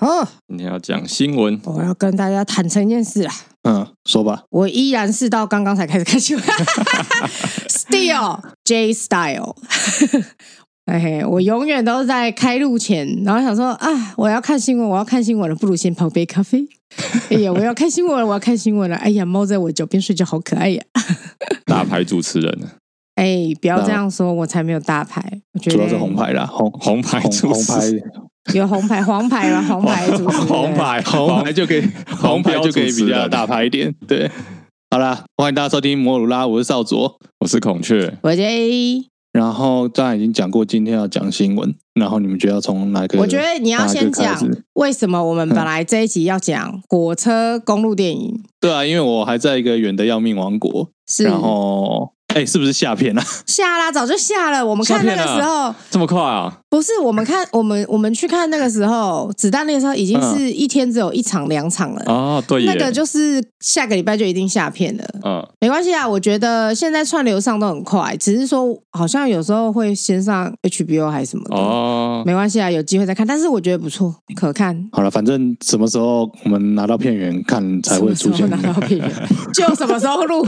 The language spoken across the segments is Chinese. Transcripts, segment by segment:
哦，今天要讲新闻，我要跟大家坦诚一件事啊。嗯，说吧。我依然是到刚刚才开始看新闻。Still J Style。哎，我永远都是在开路前，然后想说啊，我要看新闻，我要看新闻了，不如先泡杯咖啡。哎呀，我要看新闻了，我要看新闻了。哎呀，猫在我脚边睡觉，好可爱呀。大牌主持人呢？哎，不要这样说，我才没有大牌。我觉得主要是红牌啦，红红牌主持人，红牌有红牌、黄牌吗？黄牌主红牌、红牌就可以，红牌就可以比较大牌一点。对，好啦，欢迎大家收听摩鲁拉，我是少佐，我是孔雀，我是 A。然后刚才已经讲过，今天要讲新闻。然后你们觉得要从哪个？我觉得你要先讲为什么我们本来这一集要讲火车公路电影。对啊，因为我还在一个远的要命王国。是，然后。哎，是不是下片了？下啦，早就下了。我们看那个时候这么快啊？不是，我们看 我们我们去看那个时候，子弹列车已经是一天只有一场两场了哦，对，那个就是下个礼拜就一定下片了。嗯，没关系啊，我觉得现在串流上都很快，只是说好像有时候会先上 HBO 还是什么的哦，没关系啊，有机会再看。但是我觉得不错，可看。好了，反正什么时候我们拿到片源看才会出现？拿到片源就什么时候录？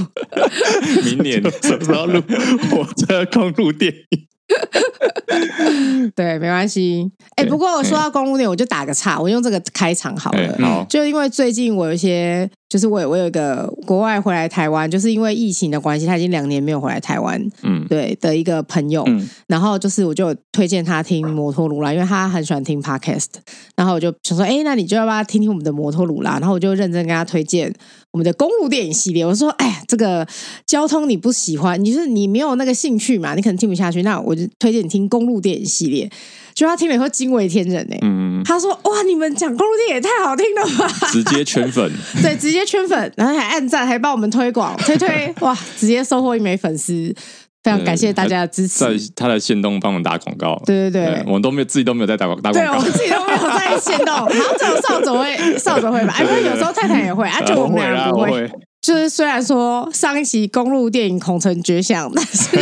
明年。什么时候录 火车公路电影？对，没关系。哎，不过我说到公路电影，我就打个岔，我用这个开场好了。好，就因为最近我有一些，就是我我有一个国外回来台湾，就是因为疫情的关系，他已经两年没有回来台湾。嗯，对的一个朋友，嗯、然后就是我就推荐他听摩托鲁拉，因为他很喜欢听 podcast。然后我就想说，哎，那你就要不要听听我们的摩托鲁拉？然后我就认真跟他推荐我们的公路电影系列。我说，哎呀，这个交通你不喜欢，你就是你没有那个兴趣嘛，你可能听不下去。那我就推荐你听公路电影系列。就他听了以后惊为天人呢。嗯，他说：“哇，你们讲公路电影也太好听了吧！”直接圈粉，对，直接圈粉，然后还按赞，还帮我们推广 推推，哇，直接收获一枚粉丝，非常感谢大家的支持。在他的线动帮我们打广告，对对对，我们都没有自己都没有在打广打广告，对，我们自己都没有在线动，然后只有少佐会，少佐会吧？哎，不过有时候太太也会，啊，就我们俩不会。就是虽然说上一期公路电影恐成绝响，但是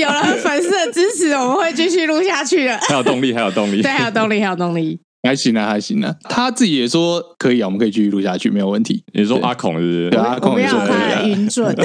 有了粉丝的支持，我们会继续录下去的。还有动力，还有动力，对，还有动力，还有动力，还行啊，还行啊。他自己也说可以啊，我们可以继续录下去，没有问题。你说阿孔是不是？对，阿孔也说可以啊。云准。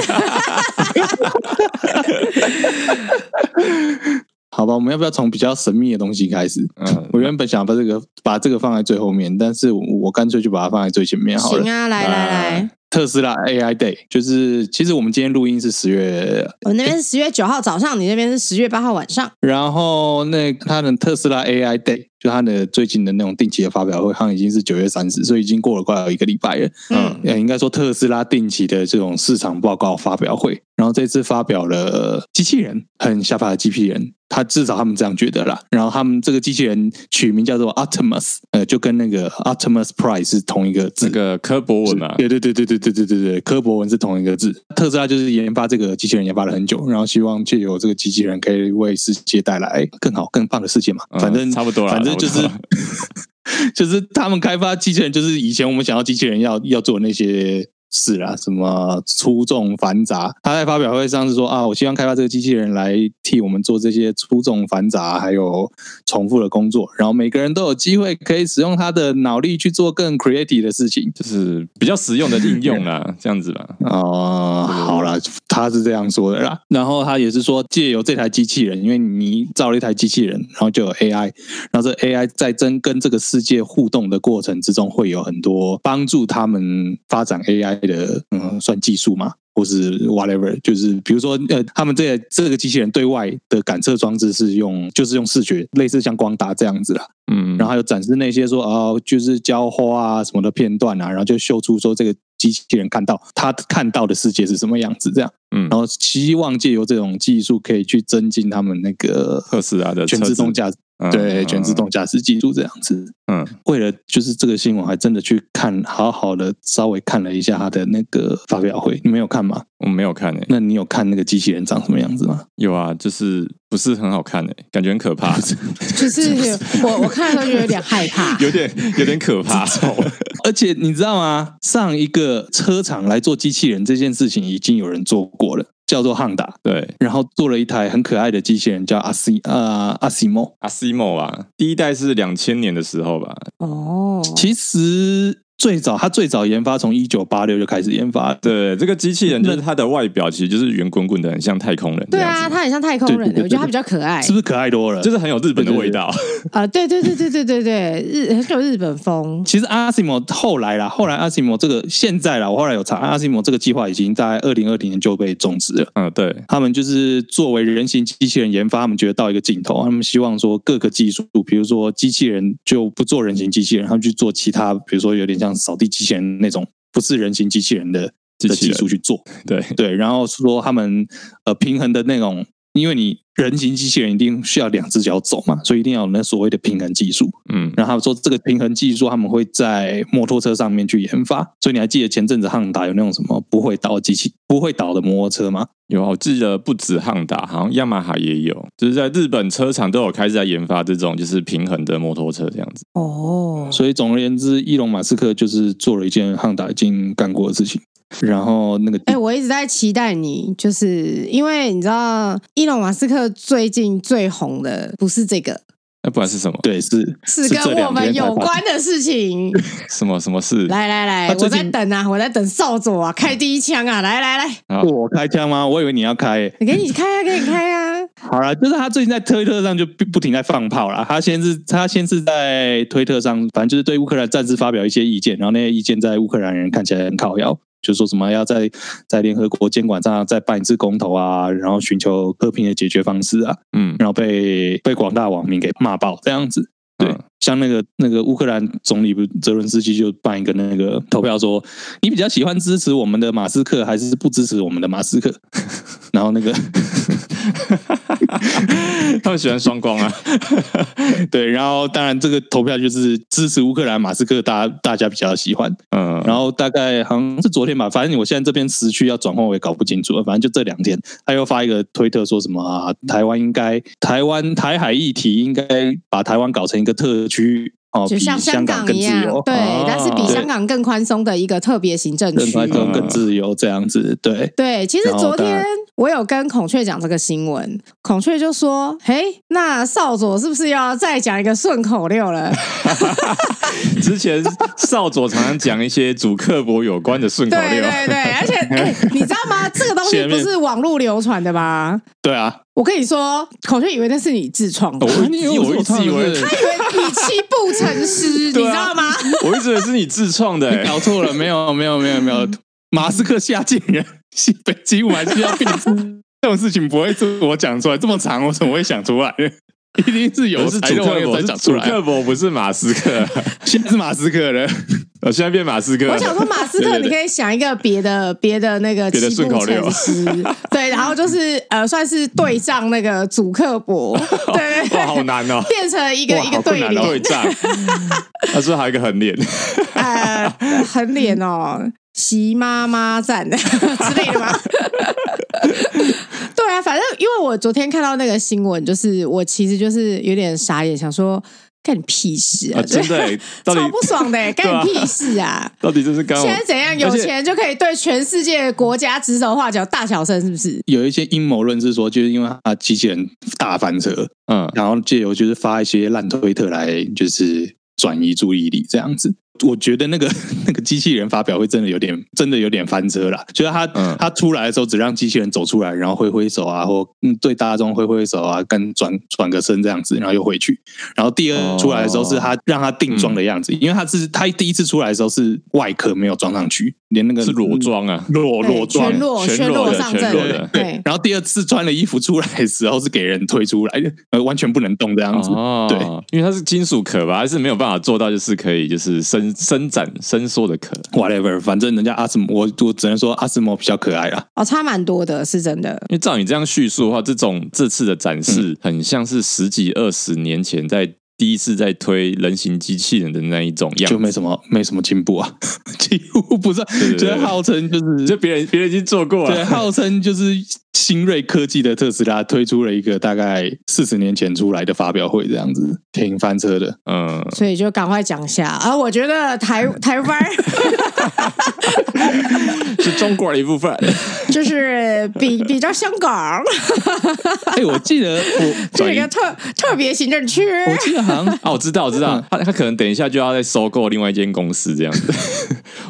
好吧，我们要不要从比较神秘的东西开始？嗯，我原本想把这个把这个放在最后面，但是我，我干脆就把它放在最前面好了。行啊，来来来。特斯拉 AI Day 就是，其实我们今天录音是十月，我那边是十月九号早上，你那边是十月八号晚上。然后那他的特斯拉 AI Day 就他的最近的那种定期的发表会，好像已经是九月三十，所以已经过了快有一个礼拜了。嗯，应该说特斯拉定期的这种市场报告发表会，然后这次发表了机器人，很下巴的机器人。他至少他们这样觉得啦，然后他们这个机器人取名叫做 Optimus，呃，就跟那个 Optimus Prime 是同一个字，那个柯博文嘛，对对对对对对对对对，科博文是同一个字。特斯拉就是研发这个机器人研发了很久，然后希望借由这个机器人可以为世界带来更好更棒的世界嘛。反正、嗯、差不多了，反正就是 就是他们开发机器人，就是以前我们想要机器人要要做那些。是啦，什么粗重繁杂？他在发表会上是说啊，我希望开发这个机器人来替我们做这些粗重繁杂还有重复的工作，然后每个人都有机会可以使用他的脑力去做更 creative 的事情，就是比较实用的应用啦，这样子吧。哦，好啦，他是这样说的啦。然后他也是说，借由这台机器人，因为你造了一台机器人，然后就有 AI，然后这 AI 在真跟这个世界互动的过程之中，会有很多帮助他们发展 AI。的嗯，算技术嘛，或是 whatever，就是比如说呃，他们这、这个机器人对外的感测装置是用，就是用视觉，类似像光达这样子啦，嗯，然后还有展示那些说哦，就是浇花啊什么的片段啊，然后就秀出说这个机器人看到他看到的世界是什么样子，这样，嗯，然后希望借由这种技术可以去增进他们那个特斯拉的全自动驾驶。对，全自动驾驶技术这样子。嗯，为了就是这个新闻，还真的去看，好好的稍微看了一下他的那个发表会。你没有看吗？我没有看诶、欸。那你有看那个机器人长什么样子吗？有啊，就是不是很好看诶、欸，感觉很可怕。就是我我看的时候就有点害怕，有点有点可怕。而且你知道吗？上一个车厂来做机器人这件事情，已经有人做过了。叫做汉达，对，然后做了一台很可爱的机器人，叫阿西呃阿西莫，阿西莫啊，第一代是两千年的时候吧，哦，其实。最早，他最早研发从一九八六就开始研发。对，这个机器人就是它的外表其实就是圆滚滚的，很像太空人。对啊，它很像太空人，我觉得它比较可爱，是不是可爱多了？就是很有日本的味道。啊，对对对对对对对，日很有日本风。其实阿西莫后来啦，后来阿西莫这个现在啦，我后来有查，阿西莫这个计划已经在二零二零年就被终止了。嗯，对，他们就是作为人形机器人研发，他们觉得到一个尽头，他们希望说各个技术，比如说机器人就不做人形机器人，他们去做其他，比如说有点像扫地机器人。那种不是人形机器人的的技术去做，对对，然后说他们呃平衡的那种，因为你人形机器人一定需要两只脚走嘛，所以一定要有那所谓的平衡技术，嗯，然后他们说这个平衡技术他们会在摩托车上面去研发，所以你还记得前阵子汉达有那种什么不会倒的机器，不会倒的摩托车吗？有，我记得不止汉达，好像雅马哈也有，就是在日本车厂都有开始在研发这种就是平衡的摩托车这样子。哦，所以总而言之，伊隆马斯克就是做了一件汉达已经干过的事情。然后那个，哎、欸，我一直在期待你，就是因为你知道，伊隆马斯克最近最红的不是这个，那不然是什么？对，是是跟我们有关的事情。什么什么事？来来来，我在等啊，我在等少佐啊，开第一枪啊！来来来，我开枪吗？我以为你要开，你给你开啊，给你开啊！好了，就是他最近在推特上就不停在放炮了。他先是他先是在推特上，反正就是对乌克兰战事发表一些意见，然后那些意见在乌克兰人看起来很靠腰。就说什么要在在联合国监管上再办一次公投啊，然后寻求和平的解决方式啊，嗯，然后被被广大网民给骂爆这样子。对，嗯、像那个那个乌克兰总理不泽伦斯基就办一个那个投票说，说你比较喜欢支持我们的马斯克还是不支持我们的马斯克？然后那个。他们喜欢双光啊，对，然后当然这个投票就是支持乌克兰马斯克，大家大家比较喜欢，嗯，然后大概好像是昨天吧，反正我现在这边时区要转换我也搞不清楚了，反正就这两天，他又发一个推特说什么啊，台湾应该台湾台海议题应该把台湾搞成一个特区。哦，就像香港一样，对，但是比香港更宽松的一个特别行政区，更宽松、更自由这样子，对。对，其实昨天我有跟孔雀讲这个新闻，孔雀就说：“嘿，那少佐是不是要再讲一个顺口溜了？” 之前少佐常常讲一些主刻薄有关的顺口溜，对对对，而且 哎，你知道吗？这个东西不是网络流传的吗？对啊。我跟你说，孔雀以为那是你自创的，我以为我一直以为他以为语气不诚实，你知道吗？我一直以为是你自创的，搞错了，没有没有没有没有，马斯克下贱人，北极我还是要变，这种事情不会是我讲出来，这么长我怎么会想出来？一定是有，是祖克伯，祖克伯不是马斯克，现在是马斯克了，我现在变马斯克。我想说马斯克，你可以想一个别的别的那个别的顺口溜，对，然后就是呃，算是对仗那个主克伯，对，哇，好难哦，变成一个一个对联。对仗，他说还有一个横脸，呃，横脸哦，习妈妈赞之类的吗？对啊，反正因为我昨天看到那个新闻，就是我其实就是有点傻眼，想说干你屁事啊！真的，超不爽的，干你屁事啊！到底这是干？现在怎样？有钱就可以对全世界国家指手画脚、大小声，是不是？有一些阴谋论是说，就是因为他机器人大翻车，嗯，然后借由就是发一些烂推特来，就是转移注意力，这样子。我觉得那个 那个机器人发表会真的有点真的有点翻车了，就是他、嗯、他出来的时候只让机器人走出来，然后挥挥手啊，或嗯对大众挥挥手啊，跟转转个身这样子，然后又回去。然后第二出来的时候是他让他定妆的样子，哦、因为他是他第一次出来的时候是外壳没有装上去，连那个是裸装啊，裸裸装，全裸全裸上阵。的。对，然后第二次穿了衣服出来的时候是给人推出来的，呃，完全不能动这样子。哦、对，因为它是金属壳吧，还是没有办法做到，就是可以就是伸伸展。伸缩的壳，whatever，反正人家阿斯莫，我我只能说阿斯莫比较可爱啦。哦，差蛮多的，是真的。因为照你这样叙述的话，这种这次的展示很像是十几二十年前在第一次在推人形机器人的那一种样子，就没什么没什么进步啊，几乎不是。对对对，就号称就是，就别人别人已经做过了，对，号称就是新锐科技的特斯拉推出了一个大概四十年前出来的发表会，这样子挺翻车的。嗯，所以就赶快讲一下。啊，我觉得台 台湾 是中国的一部分，就是比比较香港。哎、欸，我记得我这个特特别行政区，我记得好像啊，我知道，我知道，他他可能等一下就要再收购另外一间公司这样子。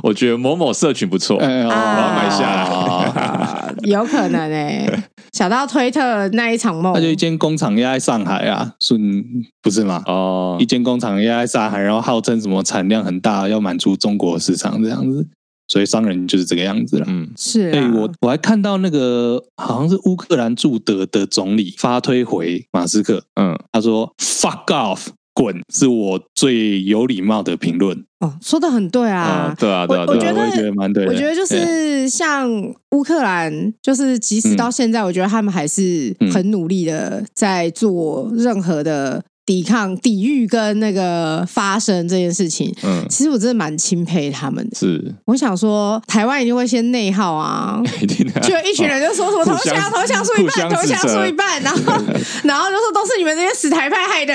我觉得某某社群不错，我要买下来。啊、有可能哎、欸，想到推特那一场梦，那就一间工厂压在上海啊，顺不是吗？哦，一间工厂压在上海，然后号称什么产量很大，要满足中国市场这样子，所以商人就是这个样子了。嗯，是、啊。哎，我我还看到那个好像是乌克兰驻德的总理发推回马斯克，嗯，他说 “fuck off”。滚是我最有礼貌的评论哦，说的很对啊，对啊，对啊，我觉得我觉得蛮对的。我觉得就是像乌克兰，就是即使到现在，我觉得他们还是很努力的在做任何的。抵抗、抵御跟那个发生这件事情，嗯，其实我真的蛮钦佩他们的。是，我想说，台湾一定会先内耗啊，一定的，就一群人就说什么 投降、投降输一半、投降输一半，然后 然后就说都是你们这些死台派害的，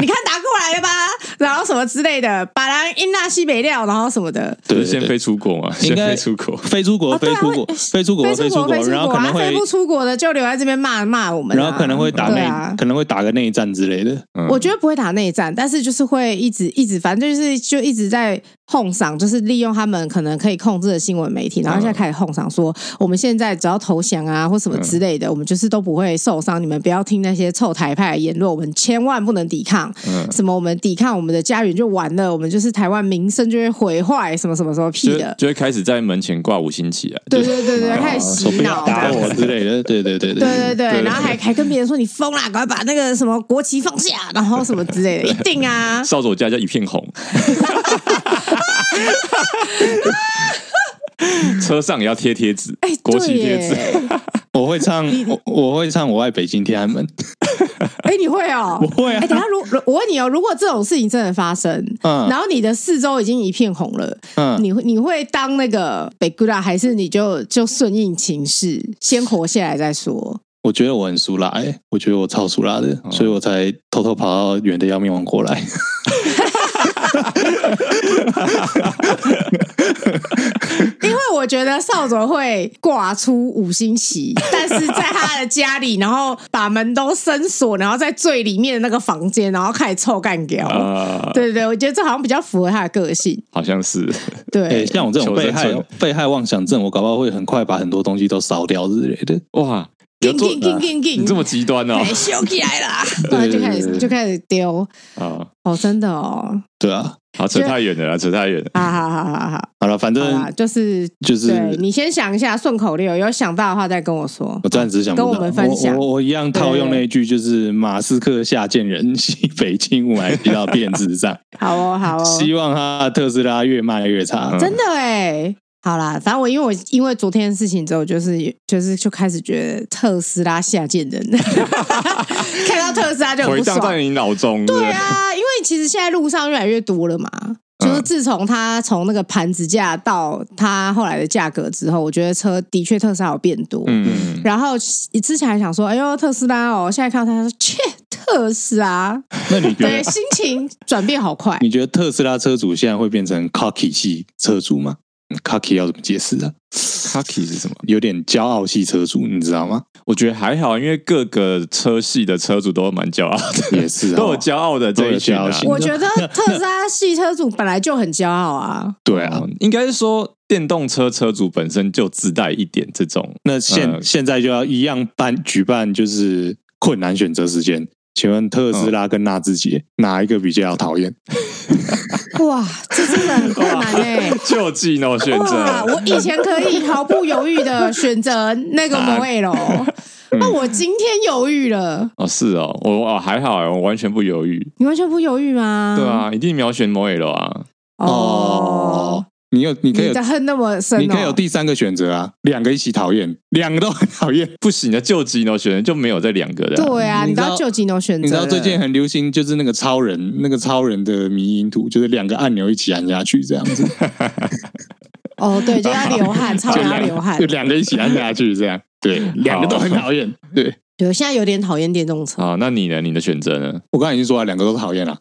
你看打过来了吧，然后什么之类的，把人英纳西北料，然后什么的，对，先飞出国嘛，先飞出国，飞出国，飞出国，飞出国，飞出国，然后可能会飞不出国的就留在这边骂骂我们，然后可能会打内，可能会打个内战之类的。嗯、我觉得不会打内战，但是就是会一直一直，反正就是就一直在哄嗓，就是利用他们可能可以控制的新闻媒体，然后现在开始哄嗓说，我们现在只要投降啊或什么之类的，我们就是都不会受伤。你们不要听那些臭台派的言论，我们千万不能抵抗。什么我们抵抗我们的家园就完了，我们就是台湾名声就会毁坏，什么什么什么屁的，就会开始在门前挂五星旗啊。对对对对，开始洗脑打我之类的。对对对对对对对，然后还还跟别人说你疯了，赶快把那个什么国旗放下，然后什么之类的，一定啊！扫帚家家一片红，车上也要贴贴纸，哎国旗贴纸。我会唱，我我会唱，我爱北京天安门。哎，你会哦？我会啊。哎，等下，如我问你哦，如果这种事情真的发生，嗯，然后你的四周已经一片红了，嗯，你会你会当那个北姑拉，还是你就就顺应情势，先活下来再说？我觉得我很苏拉，哎，我觉得我超苏拉的，所以我才偷偷跑到远的要命王国来。因为我觉得少佐会挂出五星旗，但是在他的家里，然后把门都深锁，然后在最里面的那个房间，然后开始臭干譙。Uh, 对对对，我觉得这好像比较符合他的个性。好像是。对、欸，像我这种被害被害妄想症，我搞不好会很快把很多东西都烧掉之类的。哇！你这么极端哦，修起来了，然后就开始就开始丢啊！哦，真的哦，对啊，好扯太远了，扯太远了。好好好好好，好了，反正就是就是，对你先想一下顺口溜，有想到的话再跟我说。我暂时想跟我们分享，我我一样套用那一句，就是马斯克下贱人，西北轻雾霾，提到变质上。好哦，好哦，希望他特斯拉越卖越差。真的哎。好啦，反正我因为我因为昨天的事情之后，就是就是就开始觉得特斯拉下贱人，看到特斯拉就很不爽。回在你脑中。对啊，因为其实现在路上越来越多了嘛，就是自从它从那个盘子价到它后来的价格之后，我觉得车的确特斯拉有变多。嗯，然后之前还想说，哎呦特斯拉哦，现在看到他说切特斯拉，那你觉得对心情转变好快？你觉得特斯拉车主现在会变成 cocky 系车主吗？Cocky 要怎么解释啊？Cocky 是什么？有点骄傲系车主，你知道吗？我觉得还好，因为各个车系的车主都蛮骄傲的，也是、哦、都有骄傲的这一群、啊。我觉得特斯拉系车主本来就很骄傲啊。对啊，应该是说电动车车主本身就自带一点这种。那现、呃、现在就要一样办举办，就是困难选择时间。请问特斯拉跟纳智捷、嗯、哪一个比较讨厌？哇，这真的很困难哎！就技能选择，我以前可以毫不犹豫的选择那个 Model，那我今天犹豫了。哦，是哦，我哦还好，我完全不犹豫。你完全不犹豫吗？对啊，一定秒选 Model 啊！哦。哦你有，你可以恨那么深，你可以有第三个选择啊，两个一起讨厌，两个都很讨厌，不行的，就吉诺选择就没有这两个的。对啊，你知道就吉诺选择，你知道最近很流行就是那个超人，那个超人的迷因图，就是两个按钮一起按下去这样子。哦，对，就要流汗，超人要流汗，就两个一起按下去这样。对，两个都很讨厌。对，对，现在有点讨厌电动车。啊，那你呢？你的选择呢？我刚才已经说了，两个都讨厌了。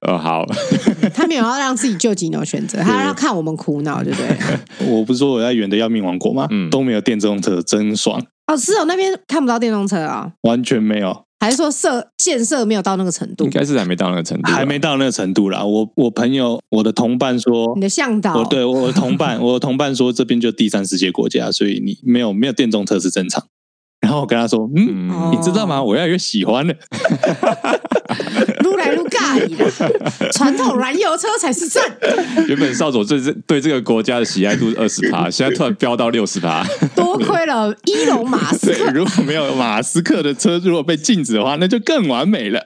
呃，好，他没有要让自己救急，你有选择，他要看我们苦恼，对不对？我不是说我在远的要命王国吗？嗯，都没有电动车，真爽。哦，是哦，那边看不到电动车啊，完全没有。还是说设建设没有到那个程度？应该是还没到那个程度，还没到那个程度啦。我我朋友，我的同伴说，你的向导，我对我的同伴，我的同伴说，这边就第三世界国家，所以你没有没有电动车是正常。然后我跟他说，嗯，嗯你知道吗？我越来越喜欢了。撸来撸尬的，传统燃油车才是正。原本少佐对这对这个国家的喜爱度是二十趴，现在突然飙到六十趴。多亏了伊隆马斯克。如果没有马斯克的车，如果被禁止的话，那就更完美了。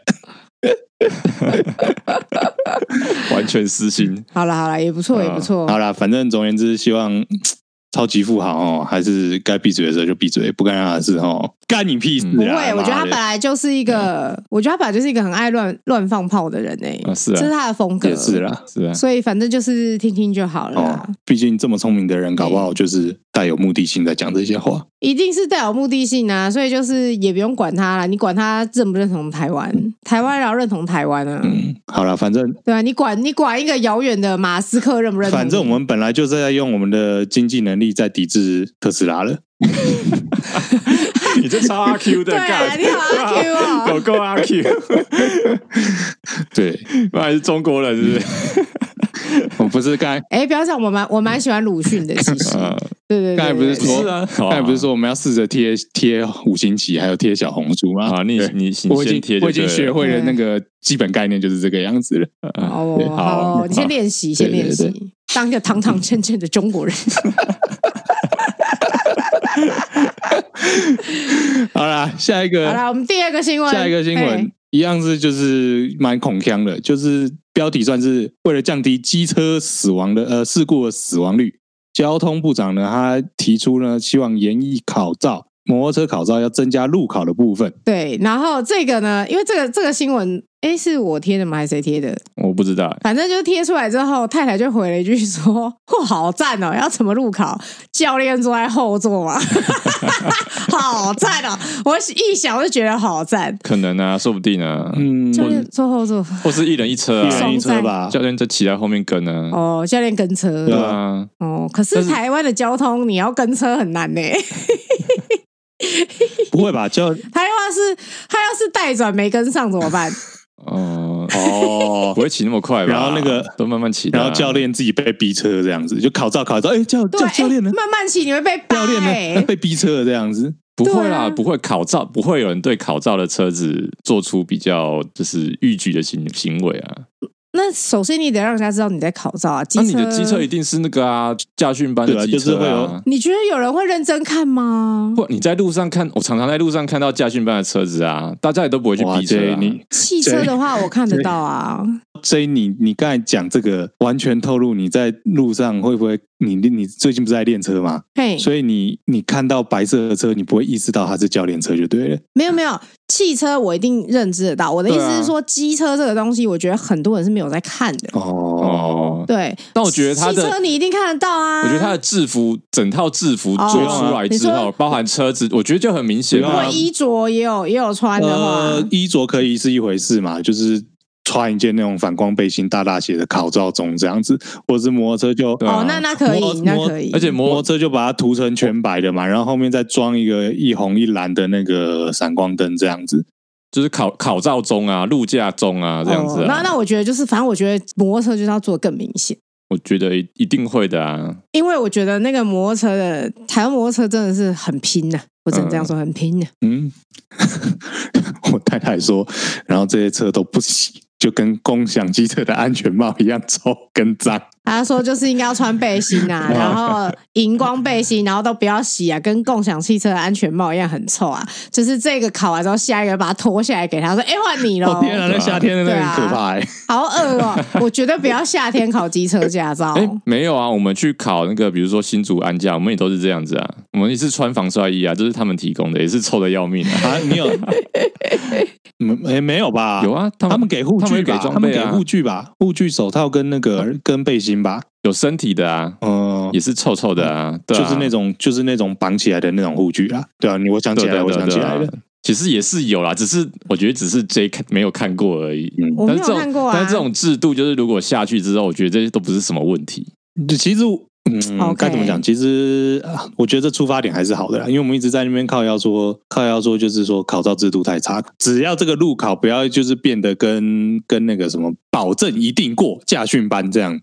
完全私心。好了好了，也不错也不错。好了，反正总而言之，希望。超级富豪哦，还是该闭嘴的时候就闭嘴，不该干他的事哦，干你屁事啊！不会，我觉得他本来就是一个，我觉得他本来就是一个很爱乱乱放炮的人哎，是啊，这是他的风格，是啦，是啊，所以反正就是听听就好了。毕竟这么聪明的人，搞不好就是带有目的性在讲这些话，一定是带有目的性啊！所以就是也不用管他了，你管他认不认同台湾，台湾要认同台湾啊。嗯，好了，反正对啊，你管你管一个遥远的马斯克认不认同？反正我们本来就是在用我们的经济能力在抵制特斯拉了。你这超阿 Q 的，对啊，你好阿 Q 哦，有够阿 Q。对，那还是中国人，是不是？我不是刚才，哎，不要讲，我蛮我蛮喜欢鲁迅的，其实，对对，刚才不是说，刚才不是说我们要试着贴贴五星旗，还有贴小红书吗？啊，你你我已经我已经学会了那个基本概念，就是这个样子了。哦，好，你先练习，先练习，当一个堂堂正正的中国人。好啦，下一个，好啦，我们第二个新闻，下一个新闻一样是就是蛮恐腔的，就是标题算是为了降低机车死亡的呃事故的死亡率，交通部长呢他提出呢希望研议考照，摩托车考照要增加路考的部分。对，然后这个呢，因为这个这个新闻。哎，是我贴的吗？还是谁贴的？我不知道。反正就贴出来之后，太太就回了一句说：“哇，好赞哦！要怎么入考？教练坐在后座嘛，好赞哦！”我一想我就觉得好赞。可能啊，说不定啊。嗯，教练坐后座，或是一人一车啊，一人一车吧。教练就骑在后面跟呢。哦，教练跟车。对啊。哦，可是台湾的交通，你要跟车很难呢。不会吧？就 他要是他要是带转没跟上怎么办？哦哦，不会骑那么快吧？然后那个都慢慢骑，然后教练自己被逼车这样子，就考照考照，哎，教教教练呢？慢慢骑你会被 教练呢？被逼车这样子？不会啦，不会考照，不会有人对考照的车子做出比较就是逾矩的行行为啊。那首先你得让人家知道你在考照啊，那你的机车一定是那个啊驾训班的机车啊。你觉得有人会认真看吗？不，你在路上看，我常常在路上看到驾训班的车子啊，大家也都不会去逼车。你汽车的话，我看得到啊。所以你你刚才讲这个，完全透露你在路上会不会？你你最近不是在练车吗？嘿，所以你你看到白色的车，你不会意识到它是教练车就对了。没有没有，汽车我一定认知得到。我的意思是说，机车这个东西，我觉得很多人是没有在看的。哦，对。但我觉得它的汽车你一定看得到啊。我觉得它的制服，整套制服做出来之后，包含车子，我觉得就很明显。如果衣着也有也有穿的话，呃，衣着可以是一回事嘛，就是。穿一件那种反光背心，大大写的考照中这样子，或者是摩托车就哦，那那可以，那可以，而且摩托车就把它涂成全白的嘛，然后后面再装一个一红一蓝的那个闪光灯，这样子，就是考考照中啊，路驾中啊，这样子、啊哦。那那我觉得就是，反正我觉得摩托车就是要做更明显。我觉得一定会的啊，因为我觉得那个摩托车的台湾摩托车真的是很拼呐、啊，我只能这样说，很拼的、啊。嗯，我太太说，然后这些车都不洗。就跟共享机车的安全帽一样臭跟脏。他说就是应该要穿背心啊，然后荧光背心，然后都不要洗啊，跟共享汽车的安全帽一样很臭啊。就是这个考完之后，下一个把它脱下来给他说：“哎，换你喽！”天啊，那夏天的那个很可怕，好恶哦！我绝对不要夏天考机车驾照。哎，没有啊，我们去考那个，比如说新竹安驾，我们也都是这样子啊。我们也是穿防摔衣啊，这是他们提供的，也是臭的要命啊。你有？没没有吧？有啊，他们给护具吧？他们给护具吧？护具、手套跟那个跟背心吧？有身体的啊，嗯，也是臭臭的啊，对啊，就是那种就是那种绑起来的那种护具啊，对啊，你我想起来，我想起来了。其实也是有啦，只是我觉得只是 J 看没有看过而已。嗯，我没有看过啊。但是这种制度，就是如果下去之后，我觉得这些都不是什么问题。其实，嗯，该怎么讲？其实我觉得这出发点还是好的啦，因为我们一直在那边靠要说，靠要说，就是说考照制度太差。只要这个路考不要就是变得跟跟那个什么保证一定过驾训班这样。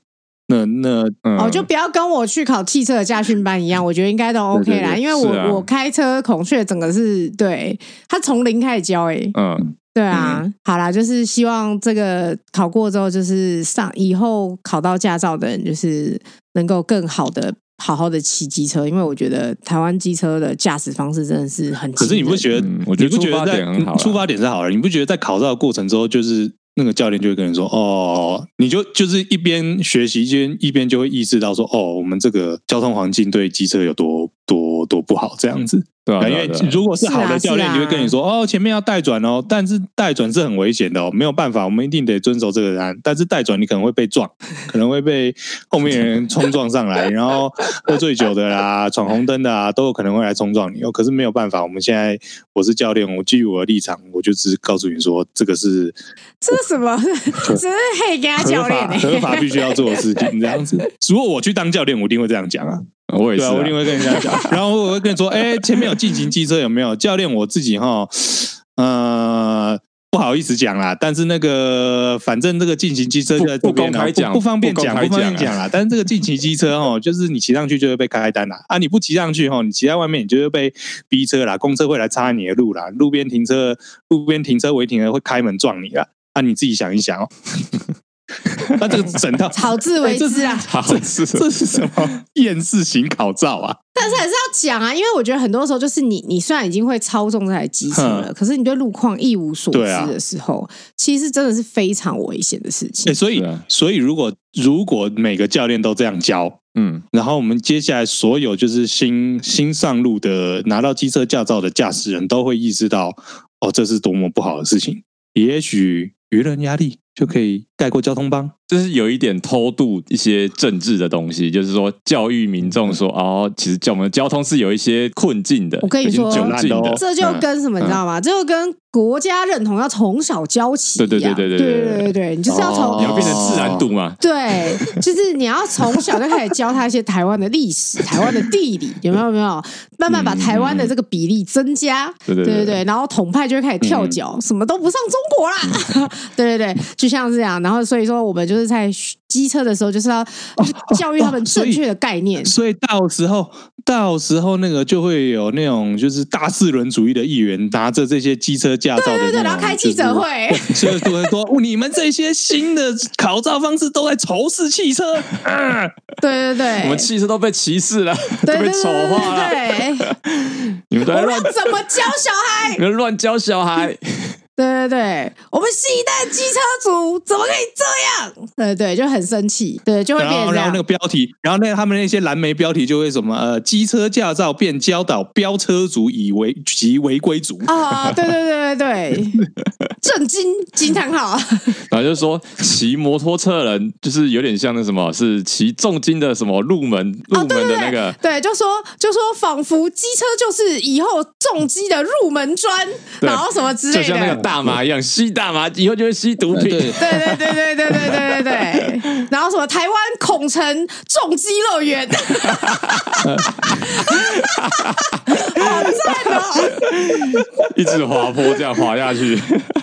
那那、嗯、哦，就不要跟我去考汽车的驾训班一样，我觉得应该都 OK 啦。对对对，因为我、啊、我开车孔雀整个是对他从零开始教诶、欸，嗯，对啊，嗯、好啦，就是希望这个考过之后，就是上以后考到驾照的人，就是能够更好的好好的骑机车，因为我觉得台湾机车的驾驶方式真的是很，可是你不觉得？嗯、我觉得出发点很好，出发点是好的，你不觉得在考照的过程之后就是？那个教练就会跟你说：“哦，你就就是一边学习，一边一边就会意识到说，哦，我们这个交通环境对机车有多多多不好，这样子。”对啊，因为如果是好的教练，就会跟你说哦，前面要带转哦，但是带转是很危险的哦，没有办法，我们一定得遵守这个答案。但是带转你可能会被撞，可能会被后面人冲撞上来，然后喝醉酒的啦、闯红灯的啊，都有可能会来冲撞你哦。可是没有办法，我们现在我是教练，我基于我的立场，我就只告诉你说，这个是 这是什么？这是黑家教练合法必须要做的事情，这样子。如果我去当教练，我一定会这样讲啊。我也是、啊，对啊，我一定会跟人家讲，然后我会跟你说，哎、欸，前面有进行机车有没有？教练，我自己哈，呃，不好意思讲啦，但是那个反正这个进行机车在这边不，不方便讲，不方便讲啦。但是这个进行机车哦，就是你骑上去就会被开单啦，啊，你不骑上去哈，你骑在外面你就会被逼车啦，公车会来插你的路啦，路边停车，路边停车违停的会开门撞你啦，啊，你自己想一想哦。那这个整套草字为之啊，这是这是什么 厌世型考照啊？但是还是要讲啊，因为我觉得很多时候就是你，你虽然已经会操纵这台机器了，可是你对路况一无所知的时候，其实真的是非常危险的事情。所以，所以如果如果每个教练都这样教，嗯，然后我们接下来所有就是新新上路的拿到机车驾照的驾驶人都会意识到，哦，这是多么不好的事情。也许舆论压力。就可以盖过交通帮，就是有一点偷渡一些政治的东西，就是说教育民众说哦，其实叫我们交通是有一些困境的。我跟你说，的这就跟什么、嗯、你知道吗？这就跟国家认同要从小教起。对对对对对对对对对，你就是要从、哦、你要变成自然度嘛？对，就是你要从小就开始教他一些台湾的历史、台湾的地理，有没有？没有？慢慢把台湾的这个比例增加。对对对对，然后统派就会开始跳脚，嗯、什么都不上中国啦。对对对。就像这样，然后所以说我们就是在机车的时候，就是要 教育他们正确的概念。哦哦哦、所，以所以到时候，到时候那个就会有那种就是大四轮主义的议员拿着这些机车驾照的，对对对，然后开记者会，所以说说你们这些新的考照方式都在仇视汽车。啊、对对对，我们汽车都被歧视了，都被丑化了。对，你们都在乱怎么教小孩？你们乱教小孩。对对对，我们新一代机车族怎么可以这样？对对，就很生气，对，就会变。然后那个标题，然后那他们那些蓝莓标题就会什么呃，机车驾照变教导飙车族以为及违规族啊！对对对对对，震惊惊叹号！然后就是说骑摩托车的人就是有点像那什么，是骑重金的什么入门入门的那个，哦、对，对，对，就说就说仿佛机车就是以后重机的入门砖，然后什么之类的。大麻一样吸大麻，以后就会吸毒品。对对对对对对对对对。然后什么台湾孔城重机乐园，好赞哦！一直滑坡这样滑下去，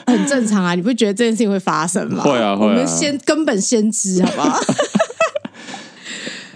很正常啊。你不觉得这件事情会发生吗？会啊会啊。我们先根本先知，好不好？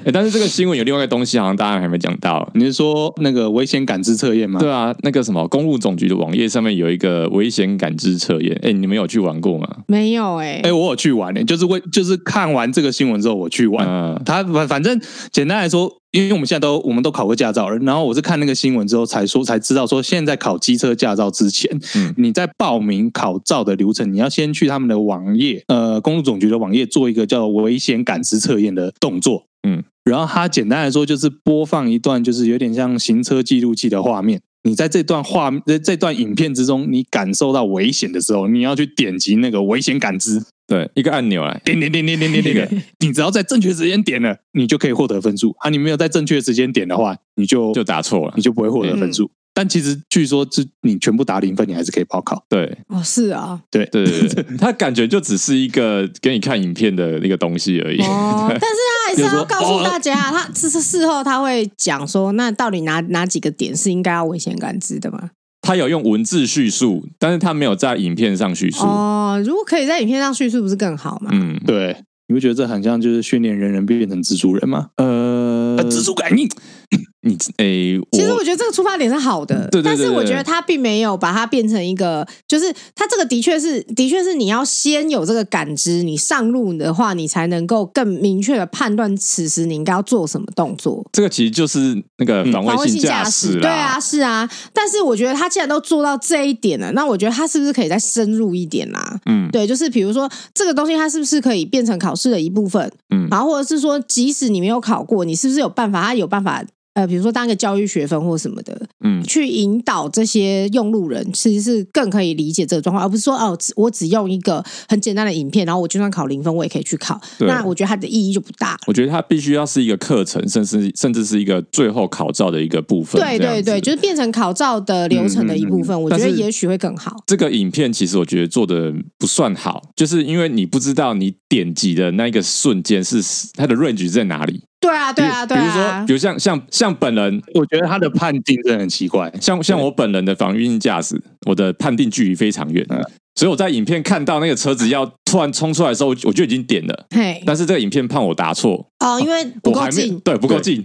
欸、但是这个新闻有另外一个东西，好像大家还没讲到。你是说那个危险感知测验吗？对啊，那个什么公路总局的网页上面有一个危险感知测验。哎、欸，你们有去玩过吗？没有哎、欸。哎、欸，我有去玩就是为就是看完这个新闻之后我去玩。嗯、他反反正简单来说，因为我们现在都我们都考过驾照了，然后我是看那个新闻之后才说才知道说，现在考机车驾照之前，嗯、你在报名考照的流程，你要先去他们的网页，呃，公路总局的网页做一个叫危险感知测验的动作。嗯。然后它简单来说就是播放一段，就是有点像行车记录器的画面。你在这段画这段影片之中，你感受到危险的时候，你要去点击那个危险感知，对，一个按钮来点点点点点点点，你只要在正确时间点了，你就可以获得分数啊！你没有在正确时间点的话，你就就打错了，你就不会获得分数。嗯但其实据说，是你全部打零分，你还是可以报考。对，哦，是啊，对对对对，他感觉就只是一个给你看影片的那个东西而已。哦，但是他还是要告诉大家，他事事后他会讲说，那到底哪哪几个点是应该要危险感知的吗？他有用文字叙述，但是他没有在影片上叙述。哦，如果可以在影片上叙述，不是更好吗？嗯，对，你会觉得这很像就是训练人人变成蜘蛛人吗？呃，蜘蛛感应。你诶，欸、其实我觉得这个出发点是好的，对对对对，但是我觉得他并没有把它变成一个，就是他这个的确是，的确是你要先有这个感知，你上路的话，你才能够更明确的判断此时你应该要做什么动作。这个其实就是那个防卫性驾驶，对啊，是啊。但是我觉得他既然都做到这一点了，那我觉得他是不是可以再深入一点啦？嗯，对，就是比如说这个东西，它是不是可以变成考试的一部分？嗯，然后或者是说，即使你没有考过，你是不是有办法？他有办法。呃，比如说当一个教育学分或什么的，嗯，去引导这些用路人，其实是更可以理解这个状况，而不是说哦，我只用一个很简单的影片，然后我就算考零分，我也可以去考。那我觉得它的意义就不大了。我觉得它必须要是一个课程，甚至甚至是一个最后考照的一个部分。对对对，就是变成考照的流程的一部分。嗯嗯嗯，我觉得也许会更好。这个影片其实我觉得做的不算好，就是因为你不知道你点击的那一个瞬间是它的 range 在哪里。对啊，对啊，对啊。比如说，比如像像像本人，我觉得他的判定真的很奇怪。像像我本人的防御性驾驶，我的判定距离非常远，嗯、所以我在影片看到那个车子要突然冲出来的时候，我就已经点了。嘿，但是这个影片判我答错。哦，因为不够近，对，不够近。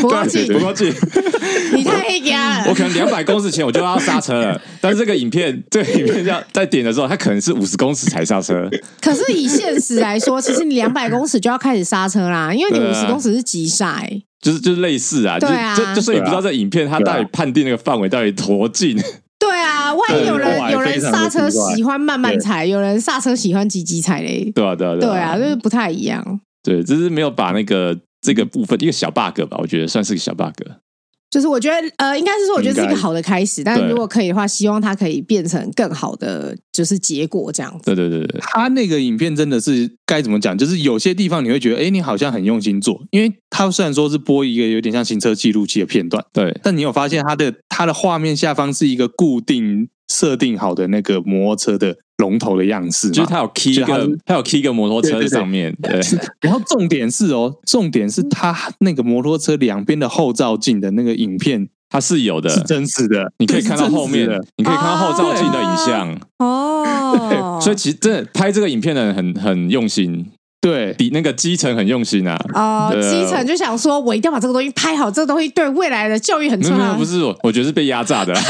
不够近，不够近，你太黑压了。我可能两百公尺前我就要刹车了，但是这个影片，这个影片要在点的时候，它可能是五十公尺才刹车。可是以现实来说，其实你两百公尺就要开始刹车啦，因为你五十公尺是急刹，欸，就是就是类似啊，对啊，就就是你不知道这影片它到底判定那个范围到底多近。对啊，万一有人有人刹车喜欢慢慢踩，有人刹车喜欢急急踩嘞。对啊，对啊，对啊，就是不太一样。对，只是没有把那个。这个部分一个小 bug 吧，我觉得算是个小 bug。就是我觉得，呃，应该是说，我觉得是一个好的开始。但是如果可以的话，希望它可以变成更好的，就是结果这样子。对对对对，他那个影片真的是该怎么讲？就是有些地方你会觉得，哎，你好像很用心做，因为他虽然说是播一个有点像行车记录器的片段，对，但你有发现他的他的画面下方是一个固定设定好的那个摩托车的。龙头的样式，就是它有 key 一个，它有 key 一个摩托车在上面。对，然后重点是哦，重点是它那个摩托车两边的后照镜的那个影片，它是有的，是真实的，你可以看到后面，的你可以看到后照镜的影像。哦，所以其实真的拍这个影片的人很很用心。对，比那个基层很用心啊！哦，基层就想说，我一定要把这个东西拍好，这个东西对未来的教育很重要。不是，我我觉得是被压榨的。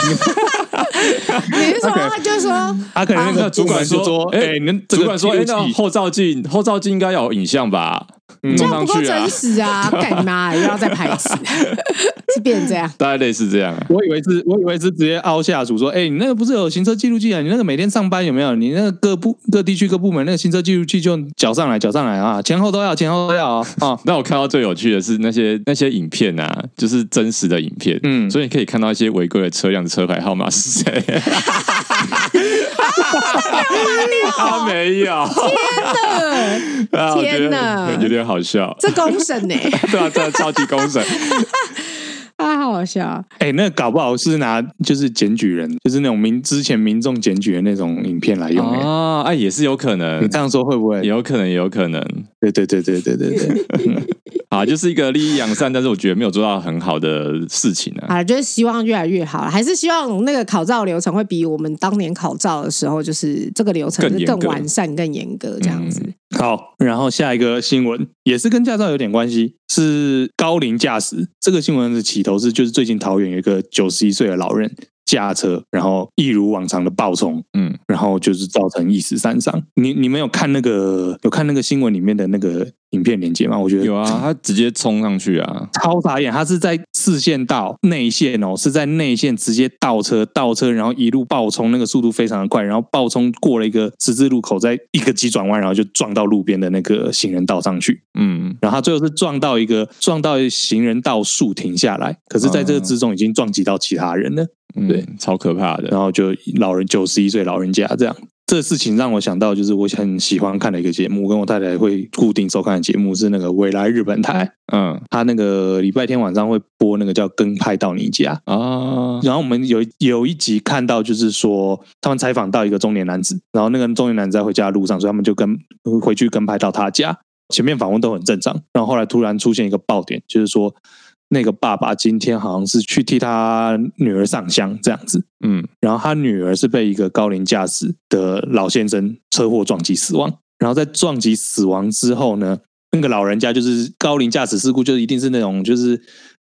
你是说，他就说，他可能那个主管说，哎，你们主管说，哎，那后照镜，后照镜应该要有影像吧？这样不够真实啊！干你妈，又要再拍一次，是变成这样？大概类似这样啊。我以为是，我以为是直接凹下属说，哎，你那个不是有行车记录器啊？你那个每天上班有没有？你那个各部各地区各部门那个行车记录器就缴上来，缴上来啊，前后都要，前后都要啊。那我看到最有趣的是那些那些影片啊，就是真实的影片，嗯，所以你可以看到一些违规的车辆的车牌号码是谁。他没有，天哪，天哪，有点好笑，这公审呢？对啊，这超级公审。啊，好好笑！哎，那搞不好是拿就是检举人，就是那种民之前民众检举的那种影片来用哦，哎，也是有可能。你这样说会不会？有可能，有可能。对对对对对对对。啊，就是一个利益扬善，但是我觉得没有做到很好的事情呢。啊，就是希望越来越好，还是希望那个考照流程会比我们当年考照的时候，就是这个流程是更完善、更严格这样子。嗯。好，然后下一个新闻也是跟驾照有点关系，是高龄驾驶。这个新闻的起头是，就是最近桃园有一个九十一岁的老人驾车，然后一如往常的暴冲，嗯，然后就是造成一死三伤。你你们有看那个有看那个新闻里面的那个？影片连接吗？我觉得有啊，他直接冲上去啊，超傻眼！他是在四线道内线哦，是在内线直接倒车倒车，然后一路爆冲，那个速度非常的快，然后爆冲过了一个十字路口，在一个急转弯，然后就撞到路边的那个行人道上去。嗯，然后他最后是撞到一个撞到行人道树停下来，可是在这个之中已经撞击到其他人了。嗯、对，超可怕的。然后就老人九十一岁老人家这样。这事情让我想到，就是我很喜欢看的一个节目，跟我太太会固定收看的节目是那个未来日本台，嗯，他那个礼拜天晚上会播那个叫《跟拍到你家》啊，然后我们有有一集看到，就是说他们采访到一个中年男子，然后那个中年男子在回家的路上，所以他们就跟回去跟拍到他家，前面访问都很正常，然后后来突然出现一个爆点，就是说。那个爸爸今天好像是去替他女儿上香这样子，嗯，然后他女儿是被一个高龄驾驶的老先生车祸撞击死亡，然后在撞击死亡之后呢，那个老人家就是高龄驾驶事故，就一定是那种就是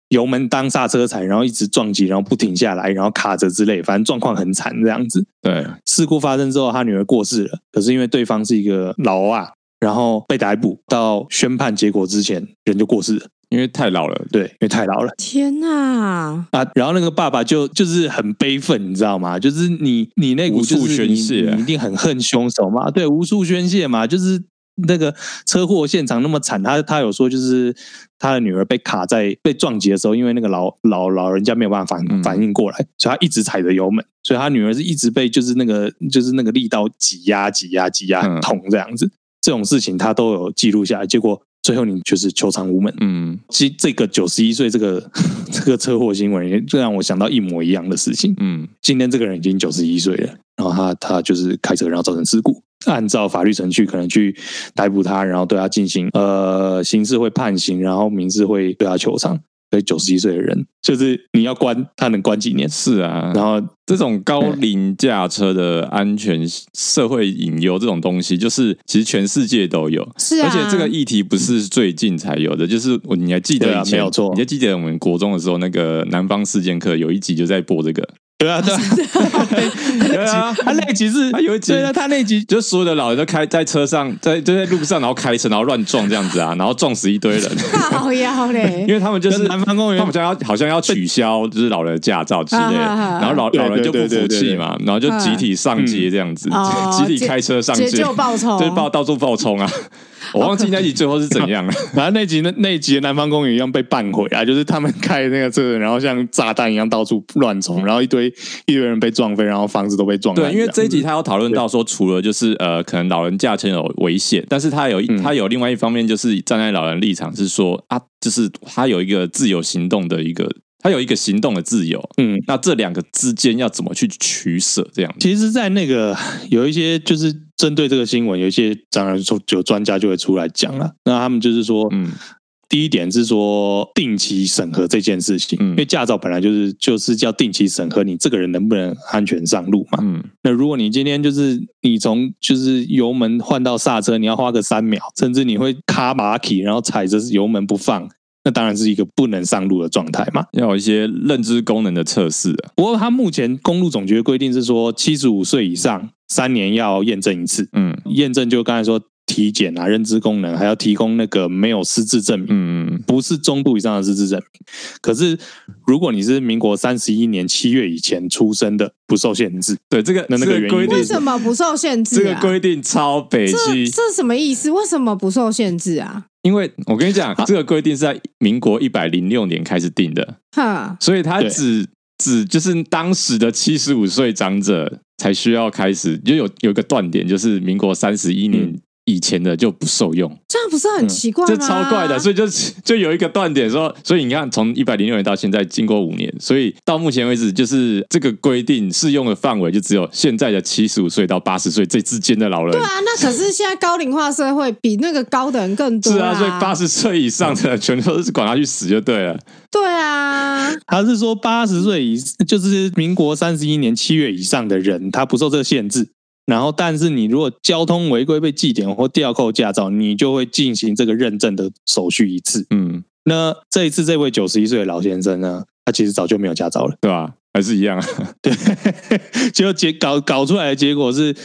油门当刹车踩，然后一直撞击，然后不停下来，然后卡着之类，反正状况很惨这样子。对，事故发生之后，他女儿过世了，可是因为对方是一个老啊，然后被逮捕到宣判结果之前，人就过世了。因为太老了，对，因为太老了。天哪！啊，然后那个爸爸就就是很悲愤，你知道吗？就是你你那股就是你，你一定很恨凶手嘛？对，无数宣泄嘛。就是那个车祸现场那么惨，他他有说就是他的女儿被卡在被撞击的时候，因为那个老老老人家没有办法反反应过来，所以他一直踩着油门，所以他女儿是一直被就是那个就是那个力道挤压挤压挤压很痛这样子。这种事情他都有记录下来，结果。最后你就是求偿无门。嗯，其实这个九十一岁这个 这个车祸新闻，也就让我想到一模一样的事情。嗯，今天这个人已经九十一岁了，然后他他就是开车然后造成事故，按照法律程序可能去逮捕他，然后对他进行呃刑事会判刑，然后民事会对他求偿。所以九十一岁的人，就是你要关他能关几年？是啊，然后这种高龄驾车的安全社会隐忧这种东西，就是其实全世界都有。是啊，而且这个议题不是最近才有的，就是你还记得以前？没有错，你还记得我们国中的时候，那个南方四贱客有一集就在播这个。对啊，对啊，对啊，他那集是，他有一集，对啊，他那集就所有的老人都开在车上，在就在路上，然后开车，然后乱撞这样子啊，然后撞死一堆人。好呀嘞，因为他们就是南方公园，他们要好像要取消就是老人的驾照之类，然后老老人就不服气嘛，然后就集体上街这样子，集体开车上街，就爆冲，就是爆到处爆冲啊。我忘记那集最后是怎样了，然后那集那那集的南方公园一样被办毁啊，就是他们开那个车，然后像炸弹一样到处乱冲，然后一堆一堆人被撞飞，然后房子都被撞。对，因为这一集他有讨论到说，除了就是呃，可能老人驾车有危险，但是他有他有另外一方面，就是站在老人立场是说啊，就是他有一个自由行动的一个。他有一个行动的自由，嗯，那这两个之间要怎么去取舍？这样，其实，在那个有一些就是针对这个新闻，有一些当然说有专家就会出来讲了。那他们就是说，嗯，第一点是说定期审核这件事情，嗯，因为驾照本来就是就是叫定期审核，你这个人能不能安全上路嘛，嗯，那如果你今天就是你从就是油门换到刹车，你要花个三秒，甚至你会卡马起，然后踩着油门不放。那当然是一个不能上路的状态嘛，要有一些认知功能的测试啊。不过，他目前公路总局的规定是说，七十五岁以上三年要验证一次。嗯，验证就刚才说体检啊，认知功能还要提供那个没有失智证明。嗯嗯，不是中度以上的失智证明。可是，如果你是民国三十一年七月以前出生的，不受限制。对，这个那那个原因为什么不受限制？这个规定超北七，这是什么意思？为什么不受限制啊？因为我跟你讲，这个规定是在民国一百零六年开始定的，哈，所以它只只就是当时的七十五岁长者才需要开始，就有有一个断点，就是民国三十一年。嗯以前的就不受用，这样不是很奇怪吗？这超怪的，所以就就有一个断点说，所以你看，从一百零六年到现在，经过五年，所以到目前为止，就是这个规定适用的范围就只有现在的七十五岁到八十岁这之间的老人。对啊，那可是现在高龄化社会，比那个高的人更多。是啊，所以八十岁以上的全都是管他去死就对了。对啊，他是说八十岁以就是民国三十一年七月以上的人，他不受这个限制。然后，但是你如果交通违规被记点或吊扣驾照，你就会进行这个认证的手续一次。嗯，那这一次这位九十一岁的老先生呢，他其实早就没有驾照了，对吧？还是一样啊？对，结果结搞搞出来的结果是。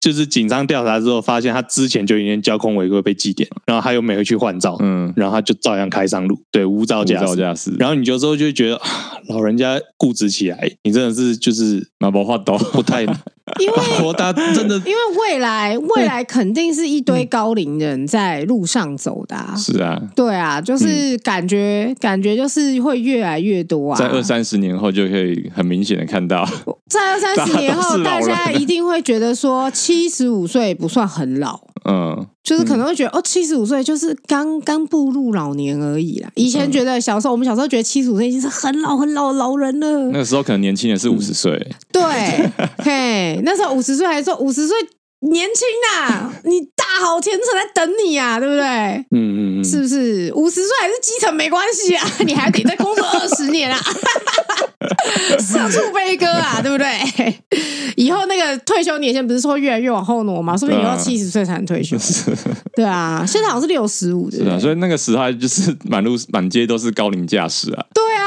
就是警方调查之后，发现他之前就已经交通违规被记点，然后他又没回去换照，嗯，然后他就照样开上路，对，无照驾驶。无照驾驶。然后你有时候就会觉得，老人家固执起来，你真的是就是那不花刀，不太 因为我打真的，因为未来未来肯定是一堆高龄人在路上走的、啊，是啊，对啊，就是感觉、嗯、感觉就是会越来越多啊，在二三十年后就可以很明显的看到，在二三十年后，大家一定会觉得说七十五岁不算很老。嗯，就是可能会觉得、嗯、哦，七十五岁就是刚刚步入老年而已啦。以前觉得小时候，嗯、我们小时候觉得七十五岁已经是很老很老的老人了。那个时候可能年轻人是五十岁。对，嘿，那时候五十岁还说五十岁年轻啊，你大好前程在等你啊，对不对？嗯嗯嗯，是不是？五十岁还是基层没关系啊，你还得再工作二十年啊。社畜悲歌啊，对不对？以后那个退休年限不是说越来越往后挪吗？说不定以后七十岁才能退休。对啊，现在好像是六十五。是啊，所以那个时代就是满路满街都是高龄驾驶啊。对啊，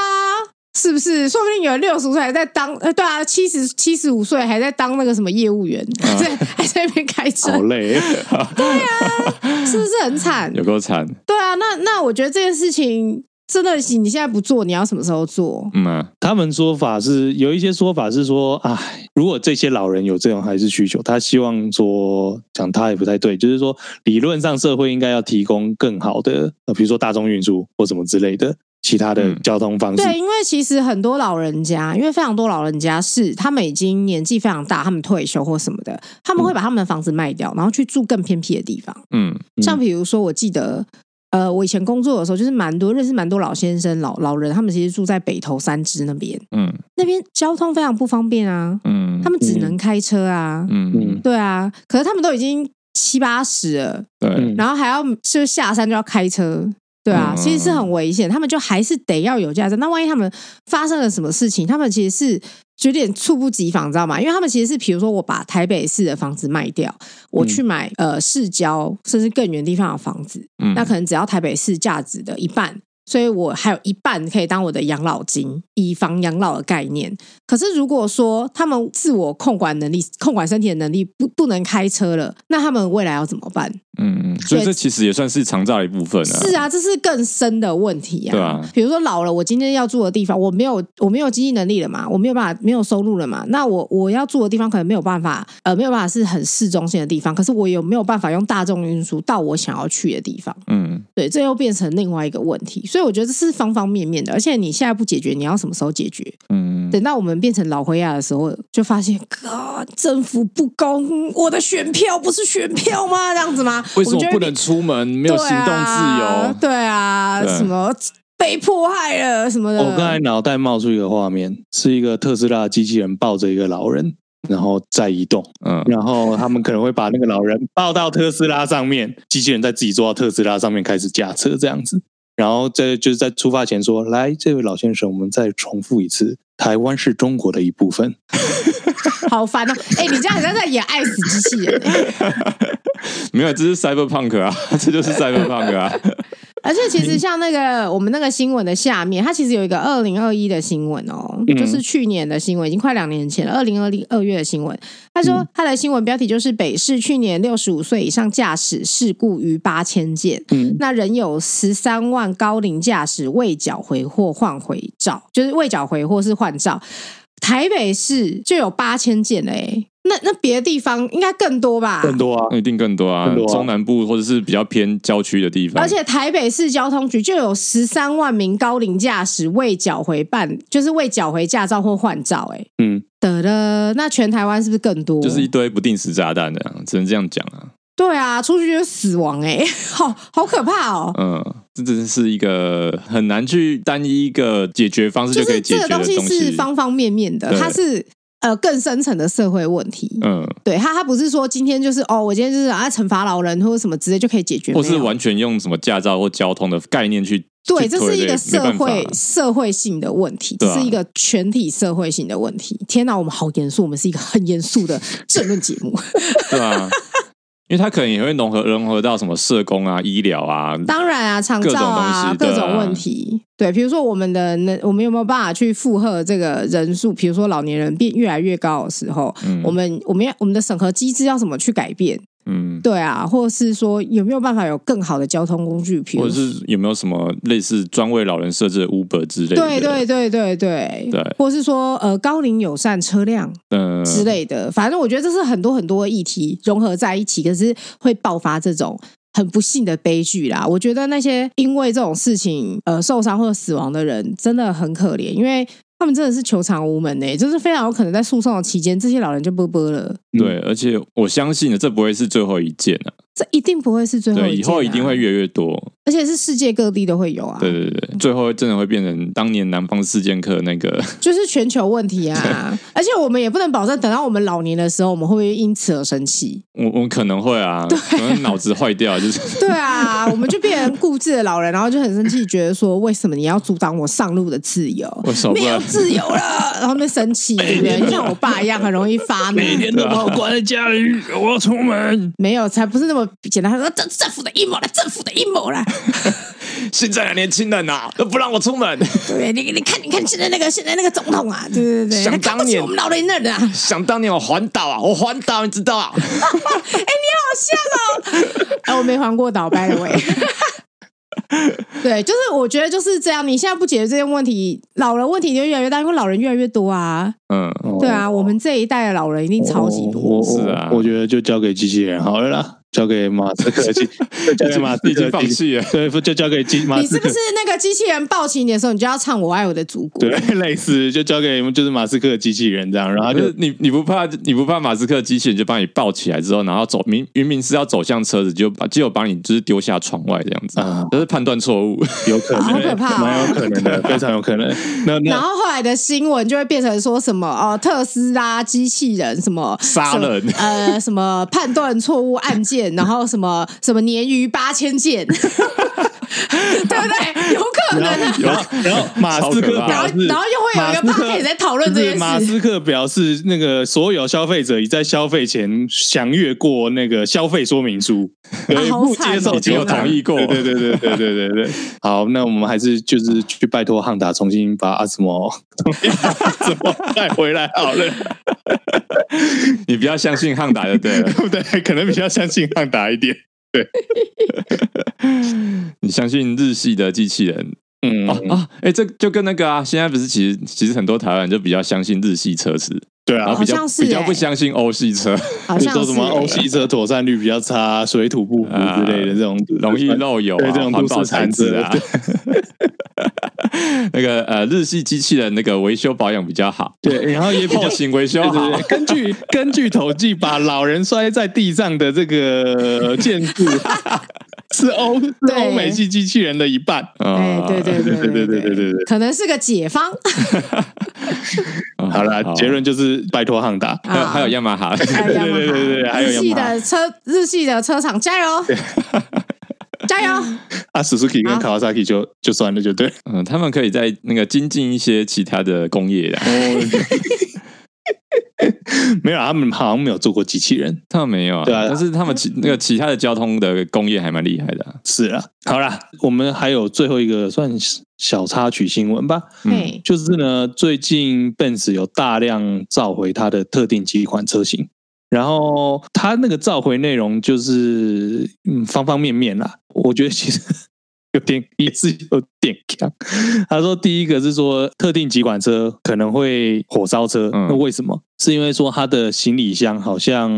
是不是？说不定有六十岁还在当，呃，对啊，七十七十五岁还在当那个什么业务员，还在还在那边开车，好累。对啊，是不是很惨？有够惨。对啊，那那我觉得这件事情。真的，你现在不做，你要什么时候做？嗯、啊，他们说法是有一些说法是说，哎，如果这些老人有这种还是需求，他希望说讲他也不太对，就是说理论上社会应该要提供更好的，呃，比如说大众运输或什么之类的其他的交通方式。对，因为其实很多老人家，因为非常多老人家是他们已经年纪非常大，他们退休或什么的，他们会把他们的房子卖掉，然后去住更偏僻的地方。嗯，像比如说，我记得。呃，我以前工作的时候，就是蛮多认识蛮多老先生、老老人，他们其实住在北投三支那边，嗯，那边交通非常不方便啊，嗯，他们只能开车啊，嗯嗯，对啊，可是他们都已经七八十了，对，然后还要就下山就要开车。对啊，其实是很危险，他们就还是得要有驾照。那万一他们发生了什么事情，他们其实是有点猝不及防，知道吗？因为他们其实是，比如说我把台北市的房子卖掉，我去买呃市郊甚至更远地方的房子，那可能只要台北市价值的一半。所以我还有一半可以当我的养老金，以防养老的概念。可是如果说他们自我控管能力、控管身体的能力不不能开车了，那他们未来要怎么办？嗯，所以这其实也算是长照的一部分啊。是啊，这是更深的问题啊。对啊，比如说老了，我今天要住的地方，我没有我没有经济能力了嘛，我没有办法没有收入了嘛，那我我要住的地方可能没有办法，呃，没有办法是很市中心的地方。可是我有没有办法用大众运输到我想要去的地方？嗯，对，这又变成另外一个问题。所以我觉得这是方方面面的，而且你现在不解决，你要什么时候解决？嗯，等到我们变成老灰亚的时候，就发现，啊，政府不公，我的选票不是选票吗？这样子吗？为什么不能出门？没有行动自由？对啊，什么被迫害了什么的？我刚才脑袋冒出一个画面，是一个特斯拉机器人抱着一个老人，然后在移动。嗯，然后他们可能会把那个老人抱到特斯拉上面，机器人再自己坐到特斯拉上面开始驾车，这样子。然后在就是在出发前说：“来，这位老先生，我们再重复一次，台湾是中国的一部分。”好烦啊！哎，你这样好像在演爱死机器人。没有，这是 Cyberpunk 啊，这就是 Cyberpunk 啊。而且其实像那个我们那个新闻的下面，它其实有一个二零二一的新闻哦，就是去年的新闻，已经快两年前了，二零二零二月的新闻。他说他的新闻标题就是北市去年六十五岁以上驾驶事故逾八千件，嗯，那仍有十三万高龄驾驶未缴回或换回照，就是未缴回或是换照。台北市就有八千件嘞，那那别的地方应该更多吧？更多啊，一定更多啊！多啊，中南部或者是比较偏郊区的地方，而且台北市交通局就有十三万名高龄驾驶未缴回办，就是未缴回驾照或换照，哎，嗯，得了，那全台湾是不是更多？就是一堆不定时炸弹的，只能这样讲啊。对啊，出去就死亡哎，好好可怕哦。嗯，这真是一个很难去单一一个解决方式就可以解决的东西。东西是方方面面的，它是呃更深层的社会问题。嗯，对，他他不是说今天就是哦，我今天就是啊惩罚老人或者什么直接就可以解决，或是完全用什么驾照或交通的概念去。对，这是一个社会社会性的问题，这是一个全体社会性的问题。天哪，我们好严肃，我们是一个很严肃的 政论节目。对啊。因为他可能也会融合融合到什么社工啊、医疗啊，当然啊，长照啊，各种问题。对，比如说我们的那，我们有没有办法去负荷这个人数？比如说老年人变越来越高的时候，嗯、我们我们要我们的审核机制要怎么去改变？嗯，对啊，或者是说有没有办法有更好的交通工具，或者是有没有什么类似专为老人设置的 Uber 之类的？对对对对对对，或是说呃高龄友善车辆嗯之类的，反正我觉得这是很多很多议题融合在一起，可是会爆发这种很不幸的悲剧啦。我觉得那些因为这种事情呃受伤或者死亡的人真的很可怜，因为。他们真的是求偿无门呢、就是非常有可能在诉讼的期间，这些老人就啵啵了。对，而且我相信呢，这不会是最后一件啊。这一定不会是最后对，以后一定会越来越多，而且是世界各地都会有啊。对对对，最后真的会变成当年南方四剑客那个，就是全球问题啊。而且我们也不能保证，等到我们老年的时候，我们会不会因此而生气？我我可能会啊，对可能脑子坏掉，就是对啊，我们就变成固执的老人，然后就很生气，觉得说为什么你要阻挡我上路的自由？我没有自由了，然后那生气，对不对？就像我爸一样，很容易发怒，每天都把我关在家里，我要出门。没有，才不是那么。简单他说，这政府的阴谋了，政府的阴谋了。现在的年轻人呐，都不让我出门。对，你你看，你看现在那个现在那个总统啊，对对对，想当年我们老人那的啊，想当年我环岛啊，我环岛，你知道啊？哎、欸，你好像哦，哎，我没环过岛，by the way。对，就是我觉得就是这样。你现在不解决这些问题，老人问题就越来越大，因为老人越来越多啊。嗯，对啊，我们这一代的老人一定超级多。是啊，我觉得就交给机器人好了啦。交给马斯克机，交给马斯克已经放弃了。对，就交给机。你是不是那个机器人抱起你的时候，你就要唱《我爱我的祖国》？对，类似就交给就是马斯克的机器人这样，然后就你你不怕你不怕马斯克机器人就把你抱起来之后，然后走明明明是要走向车子，就把就把你就是丢下窗外这样子啊？就是判断错误，有可能，好可怕，蛮有可能的，非常有可能。那然后后来的新闻就会变成说什么哦，特斯拉机器人什么杀人，呃，什么判断错误案件，然后什么。什么鲶鱼八千件，对不对？有可能啊。然后，然后马斯克表示，然后又会有一个 party 在讨论这件事。马斯克表示，那个所有消费者已在消费前详阅过那个消费说明书，不接受已经有同意过。对对对对对对对。好，那我们还是就是去拜托汉达重新把阿斯摩 怎么带回来好了。你比较相信汉达的，对了，对，可能比较相信汉达一点。对，你相信日系的机器人？嗯啊啊！哎、欸，这就跟那个啊，现在不是其实其实很多台湾人就比较相信日系车子，对啊，比较、欸、比较不相信欧系车，好像说什么欧系车妥善率比较差，水土不服之类的这种，容易漏油啊，这种环保材质啊。那个呃，日系机器人那个维修保养比较好，对，然后也后勤维修好。根据根据统计，把老人摔在地上的这个件数是欧是欧美系机器人的一半。哎，对对对对对对对对，可能是个解方。好了，结论就是拜托汉达，还有雅马哈，对对对对对，还有日系的车日系的车厂加油。加油！啊，Suzuki 跟 Kawasaki 就就算了，就对。嗯，他们可以在那个精进一些其他的工业的。没有，他们好像没有做过机器人，他们没有啊。对啊，但是他们其那个其他的交通的工业还蛮厉害的。是啊，好啦，我们还有最后一个算小插曲新闻吧。嗯，就是呢，最近 Benz 有大量召回它的特定几款车型。然后它那个召回内容就是嗯方方面面啦，我觉得其实有点也是有点强。他说第一个是说特定几款车可能会火烧车，那为什么？是因为说他的行李箱好像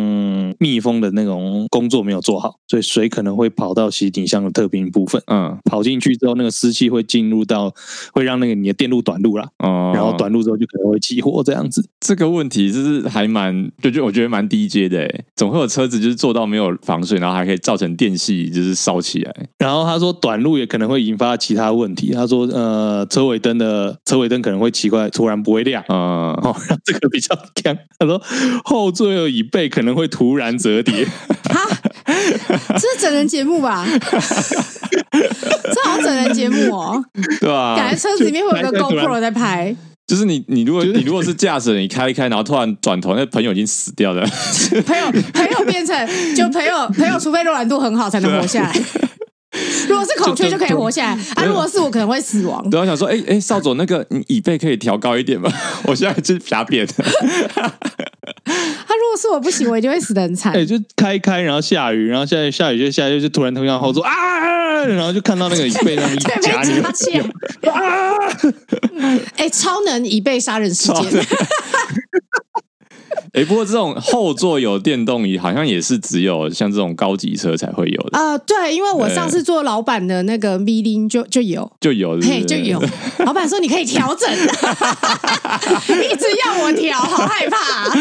密封的那种工作没有做好，所以水可能会跑到行李箱的特定部分，嗯，跑进去之后，那个湿气会进入到，会让那个你的电路短路了，哦，然后短路之后就可能会起火这样子。这个问题就是还蛮，就就我觉得蛮低阶的，哎，总会有车子就是做到没有防水，然后还可以造成电系就是烧起来。然后他说短路也可能会引发其他问题。他说呃，车尾灯的车尾灯可能会奇怪，突然不会亮，嗯，哦，这个比较 他说后座右椅背可能会突然折叠，哈，这是整人节目吧？这好像整人节目哦，对啊？感觉车子里面会有个 GoPro 在拍。就是你，你如果你如果是驾驶，你开一开，然后突然转头，那朋友已经死掉了。朋友朋友变成就朋友朋友，除非柔软度很好才能活下来。如果是孔雀就可以活下来，啊，如果是我可能会死亡。对，我想说，哎哎，少佐，那个你椅背可以调高一点吗？我现在就是瞎扁的。他如果果是我不行，我一定会死的很惨。哎，就开开，然后下雨，然后下雨下雨就下雨，就突然突然后座啊，然后就看到那个椅背那么一夹你啊！哎，超能椅背杀人事件。哎，不过这种后座有电动椅，好像也是只有像这种高级车才会有的啊、呃。对，因为我上次坐老板的那个 V 零就就有就有，嘿，就有。老板说你可以调整，一直要我调，好害怕、啊。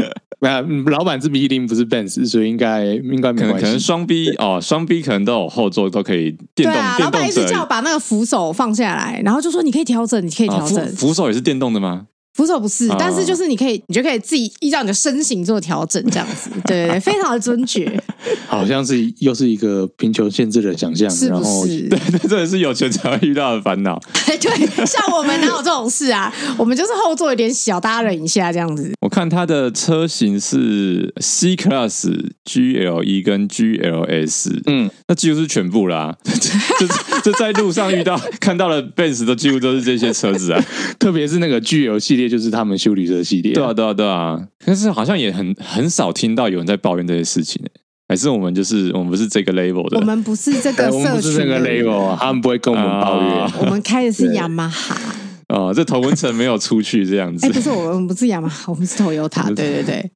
没有，老板是 V 零，不是 Benz，所以应该应该没关系。可能双 B 哦，双 B 可能都有后座都可以电动。对啊，老板一直叫我把那个扶手放下来，然后就说你可以调整，你可以调整。哦、扶，扶手也是电动的吗？扶手不是，但是就是你可以，你就可以自己依照你的身形做调整，这样子，对对对，非常的尊爵。好像是又是一个贫穷限制的想象，是不是？对 对，这也是有钱才会遇到的烦恼。对，像我们哪有这种事啊？我们就是后座有点小，大家忍一下这样子。我看它的车型是 C Class、GLE 跟 GLS，嗯，那几乎是全部啦。就就在路上遇到看到的 Benz 都几乎都是这些车子啊，特别是那个 GL 系列。就是他们修旅车系列，对啊，对啊，对啊。但是好像也很很少听到有人在抱怨这些事情，还是我们就是我们不是这个 level 的，我们不是这个，我们不是这个 level，他们不会跟我们抱怨。我们开的是雅马哈，哦，这头文层没有出去这样子。哎，不是我们不是雅马哈，我们是 Toyota，对对对，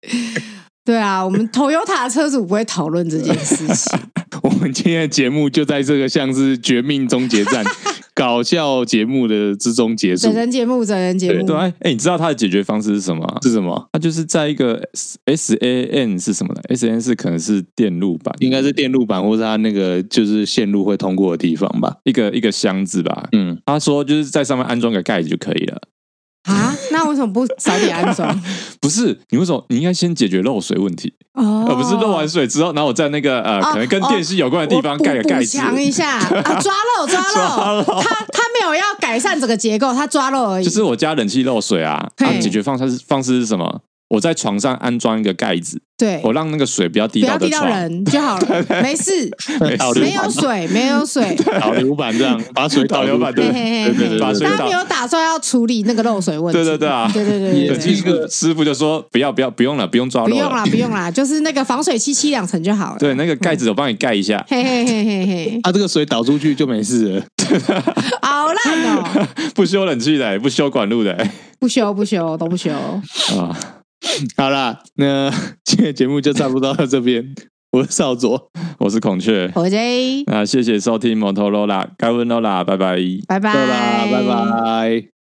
对啊，我们 Toyota 的车主不会讨论这件事情。我们今天的节目就在这个像是绝命终结战。搞笑节目的之中结束，整人节目，整人节目。对，哎、欸，你知道它的解决方式是什么？是什么？它就是在一个 S A N 是什么的？S A N 是可能是电路板，应该是电路板，或是它那个就是线路会通过的地方吧？一个一个箱子吧。嗯，他说就是在上面安装个盖子就可以了。啊，那为什么不早点安装？不是，你为什么？你应该先解决漏水问题哦，而不是漏完水之后，然后我在那个呃，可能跟电视有关的地方盖个盖子，补强一下 啊，抓漏抓漏，他他没有要改善整个结构，他抓漏而已。就是我家冷气漏水啊，他解决方式是方式是什么？我在床上安装一个盖子，对，我让那个水不要滴到不要滴到人就好了，没事，没有水，没有 水，导流板这样 把水导流板对对对，把水他没有打算要处理那个漏水问题，对对对啊，对对对，冷气师傅就说不要不要不用了，不用抓漏，不用了不用了，就是那个防水漆漆两层就好了。对，那个盖子我帮你盖一下，嘿嘿嘿嘿嘿，啊，这个水导出去就没事了，好烂哦，不修冷气的，不修管路的，不修不修都不修啊。好啦，那 今天节目就差不多到这边。我是少佐，我是孔雀，我是 J。那谢谢收听摩托罗拉，该问罗拉，拜拜，拜拜，拜拜。